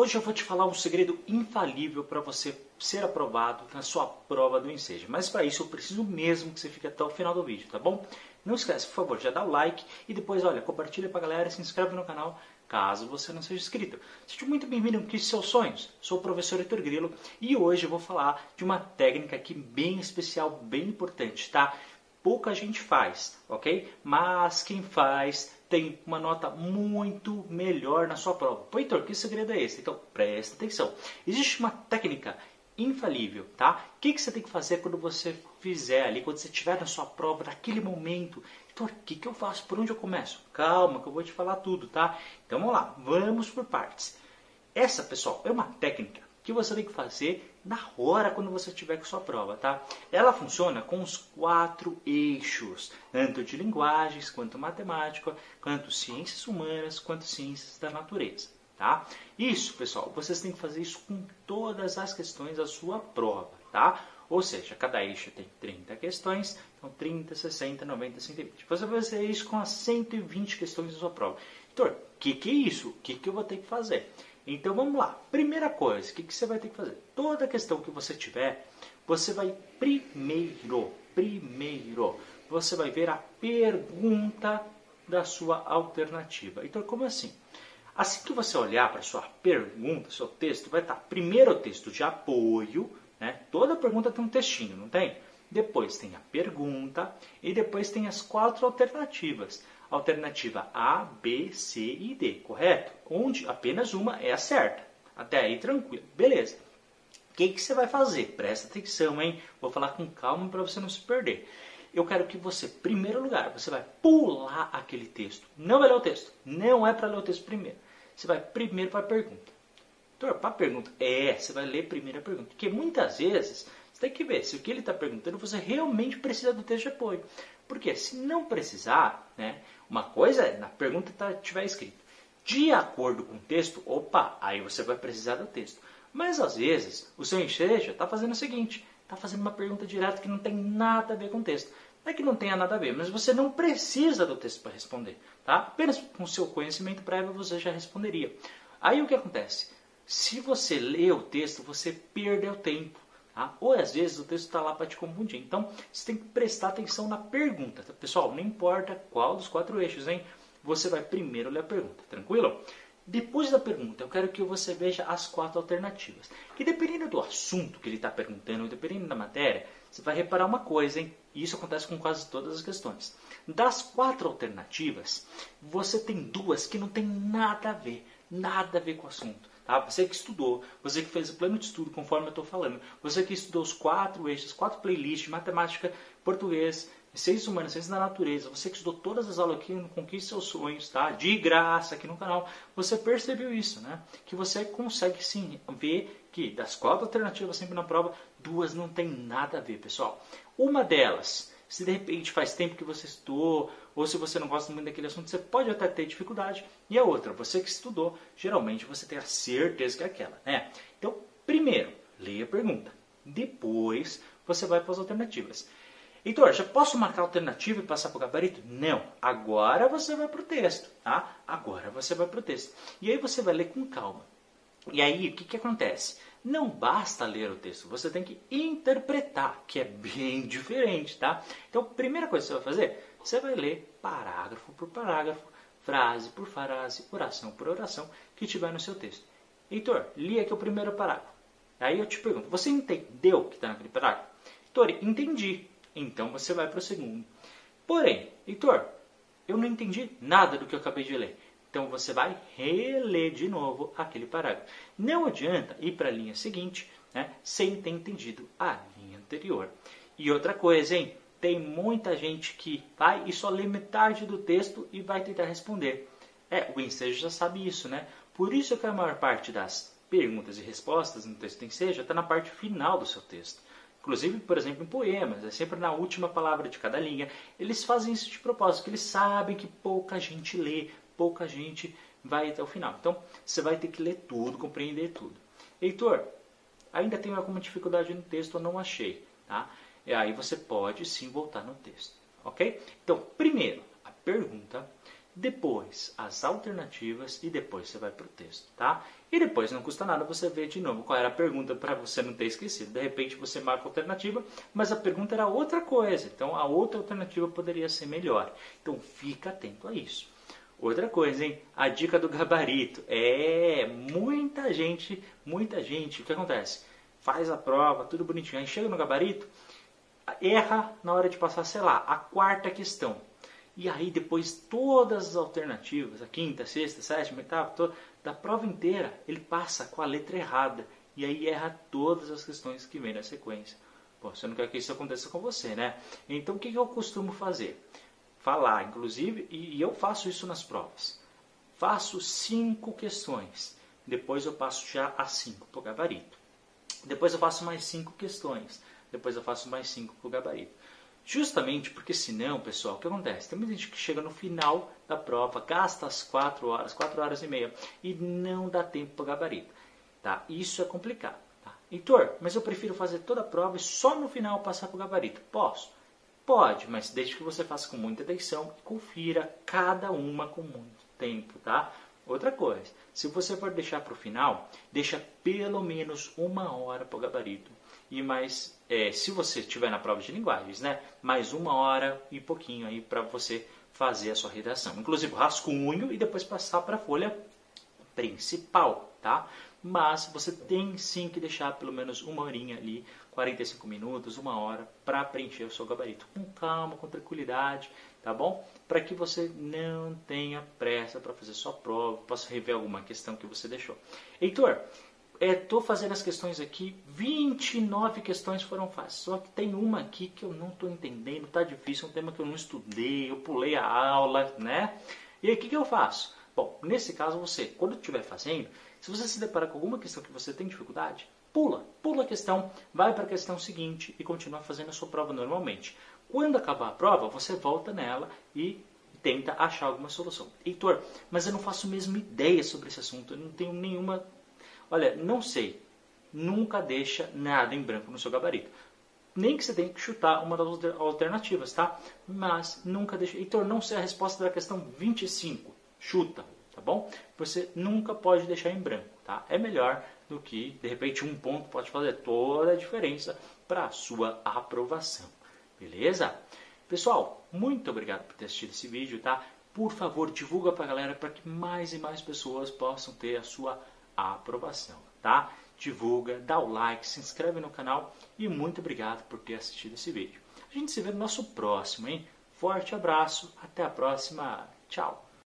Hoje eu vou te falar um segredo infalível para você ser aprovado na sua prova do Enseja. Mas para isso eu preciso mesmo que você fique até o final do vídeo, tá bom? Não esquece, por favor, já dá o like e depois, olha, compartilha para a galera e se inscreve no canal caso você não seja inscrito. Seja muito bem-vindo ao Conquiste Seus Sonhos. Sou o professor Heitor Grilo e hoje eu vou falar de uma técnica aqui bem especial, bem importante, tá? Pouca gente faz, ok? Mas quem faz tem uma nota muito melhor na sua prova. Pô, Heitor, que segredo é esse? Então, presta atenção. Existe uma técnica infalível, tá? O que, que você tem que fazer quando você fizer ali, quando você estiver na sua prova, naquele momento? Heitor, o que, que eu faço? Por onde eu começo? Calma, que eu vou te falar tudo, tá? Então, vamos lá, vamos por partes. Essa, pessoal, é uma técnica que você tem que fazer na hora quando você estiver com sua prova, tá? Ela funciona com os quatro eixos, tanto de linguagens, quanto matemática, quanto ciências humanas, quanto ciências da natureza, tá? Isso, pessoal, vocês têm que fazer isso com todas as questões da sua prova, tá? Ou seja, cada eixo tem 30 questões, então 30, 60, 90, 120. Você vai fazer isso com as 120 questões da sua prova. Heitor, o que, que é isso? O que, que eu vou ter que fazer? Então vamos lá. Primeira coisa, o que, que você vai ter que fazer? Toda questão que você tiver, você vai primeiro, primeiro, você vai ver a pergunta da sua alternativa. Então, como assim? Assim que você olhar para sua pergunta, seu texto, vai estar primeiro o texto de apoio, né? Toda pergunta tem um textinho, não tem? Depois tem a pergunta e depois tem as quatro alternativas. Alternativa A, B, C e D, correto? Onde apenas uma é a certa. Até aí tranquilo. Beleza. O que, que você vai fazer? Presta atenção, hein? Vou falar com calma para você não se perder. Eu quero que você, em primeiro lugar, você vai pular aquele texto. Não vai ler o texto. Não é para ler o texto primeiro. Você vai primeiro para a pergunta. Então, para a pergunta, é, você vai ler primeiro a pergunta. Porque muitas vezes você tem que ver se o que ele está perguntando você realmente precisa do texto de apoio. Porque se não precisar, né, uma coisa é, na pergunta tá, tiver escrito, de acordo com o texto, opa, aí você vai precisar do texto. Mas às vezes o seu enseja está fazendo o seguinte, está fazendo uma pergunta direta que não tem nada a ver com o texto. Não é que não tenha nada a ver, mas você não precisa do texto para responder. Tá? Apenas com o seu conhecimento prévio você já responderia. Aí o que acontece? Se você lê o texto, você perdeu tempo. Tá? Ou às vezes o texto está lá para te confundir. Então você tem que prestar atenção na pergunta. Tá? Pessoal, não importa qual dos quatro eixos, hein? Você vai primeiro ler a pergunta, tranquilo? Depois da pergunta, eu quero que você veja as quatro alternativas. Que dependendo do assunto que ele está perguntando, dependendo da matéria, você vai reparar uma coisa, hein? E isso acontece com quase todas as questões. Das quatro alternativas, você tem duas que não tem nada a ver, nada a ver com o assunto. Tá? Você que estudou, você que fez o plano de estudo conforme eu estou falando, você que estudou os quatro eixos, quatro playlists, matemática, português, ciências humanas, ciências da natureza, você que estudou todas as aulas aqui Conquiste Seus Sonhos, tá? de graça aqui no canal, você percebeu isso, né? Que você consegue sim ver que das quatro alternativas sempre na prova, duas não tem nada a ver, pessoal. Uma delas se de repente faz tempo que você estudou, ou se você não gosta muito daquele assunto, você pode até ter dificuldade. E a outra, você que estudou, geralmente você tem a certeza que é aquela. Né? Então, primeiro, leia a pergunta. Depois, você vai para as alternativas. Heitor, já posso marcar a alternativa e passar para o gabarito? Não. Agora você vai para o texto. Tá? Agora você vai para o texto. E aí você vai ler com calma. E aí, o que, que acontece? não basta ler o texto, você tem que interpretar, que é bem diferente, tá? Então, a primeira coisa que você vai fazer, você vai ler parágrafo por parágrafo, frase por frase, oração por oração, que tiver no seu texto. Heitor, li aqui o primeiro parágrafo. Aí eu te pergunto, você entendeu o que está naquele parágrafo? Heitor, entendi. Então você vai para o segundo. Porém, Heitor, eu não entendi nada do que eu acabei de ler. Então você vai reler de novo aquele parágrafo. Não adianta ir para a linha seguinte né, sem ter entendido a linha anterior. E outra coisa, hein? Tem muita gente que vai e só lê metade do texto e vai tentar responder. É, o ensejo já sabe isso, né? Por isso que a maior parte das perguntas e respostas no texto ensejo está na parte final do seu texto. Inclusive, por exemplo, em poemas, é sempre na última palavra de cada linha. Eles fazem isso de propósito, porque eles sabem que pouca gente lê, pouca gente vai até o final. Então, você vai ter que ler tudo, compreender tudo. Heitor, ainda tenho alguma dificuldade no texto, eu não achei. Tá? E aí você pode sim voltar no texto. Ok? Então, primeiro, a pergunta. depois as alternativas e depois você vai para o texto, tá? E depois não custa nada você ver de novo qual era a pergunta para você não ter esquecido. De repente você marca a alternativa, mas a pergunta era outra coisa, então a outra alternativa poderia ser melhor. Então fica atento a isso. Outra coisa, hein? A dica do gabarito. É, muita gente, muita gente, o que acontece? Faz a prova, tudo bonitinho, aí chega no gabarito, erra na hora de passar, sei lá, a quarta questão e aí depois todas as alternativas, a quinta, sexta, sétima, oitava, toda, da prova inteira, ele passa com a letra errada. E aí erra todas as questões que vem na sequência. Pô, você não quer que isso aconteça com você, né? Então o que eu costumo fazer? Falar, inclusive, e, eu faço isso nas provas. Faço cinco questões. Depois eu passo já a cinco para o gabarito. Depois eu faço mais cinco questões. Depois eu faço mais cinco para o gabarito. Justamente porque senão, pessoal, o que acontece? Tem muita gente que chega no final da prova, gasta as 4 horas, 4 horas e meia e não dá tempo para gabarito. Tá? Isso é complicado. Tá? Heitor, mas eu prefiro fazer toda a prova e só no final passar para o gabarito. Posso? Pode, mas desde que você faça com muita atenção e confira cada uma com muito tempo, tá? Outra coisa, se você for deixar para o final, deixa pelo menos uma hora para o gabarito e mais, é, se você estiver na prova de linguagens, né, mais uma hora e pouquinho aí para você fazer a sua redação. Inclusive rascunho e depois passar para a folha principal, tá? Mas você tem sim que deixar pelo menos uma horinha ali, 45 minutos, uma hora, para preencher o seu gabarito. Com calma, com tranquilidade, tá bom? Para que você não tenha pressa para fazer sua prova, possa rever alguma questão que você deixou. Heitor, estou é, fazendo as questões aqui, 29 questões foram fáceis, só que tem uma aqui que eu não estou entendendo, está difícil, é um tema que eu não estudei, eu pulei a aula, né? E aí o que, que eu faço? Bom, nesse caso você, quando estiver fazendo, se você se deparar com alguma questão que você tem dificuldade, pula, pula a questão, vai para a questão seguinte e continua fazendo a sua prova normalmente. Quando acabar a prova, você volta nela e tenta achar alguma solução. Heitor, mas eu não faço mesmo ideia sobre esse assunto, eu não tenho nenhuma Olha, não sei. Nunca deixa nada em branco no seu gabarito. Nem que você tenha que chutar uma das alternativas, tá? Mas nunca deixa. Heitor, não sei a resposta da questão 25. Chuta, tá bom? Você nunca pode deixar em branco, tá? É melhor do que, de repente, um ponto pode fazer toda a diferença para a sua aprovação. Beleza? Pessoal, muito obrigado por ter assistido esse vídeo, tá? Por favor, divulga para a galera para que mais e mais pessoas possam ter a sua aprovação tá? Divulga, dá o like, se inscreve no canal e muito obrigado por ter assistido esse vídeo. A gente se vê no nosso próximo, hein? Forte abraço, até a próxima, tchau!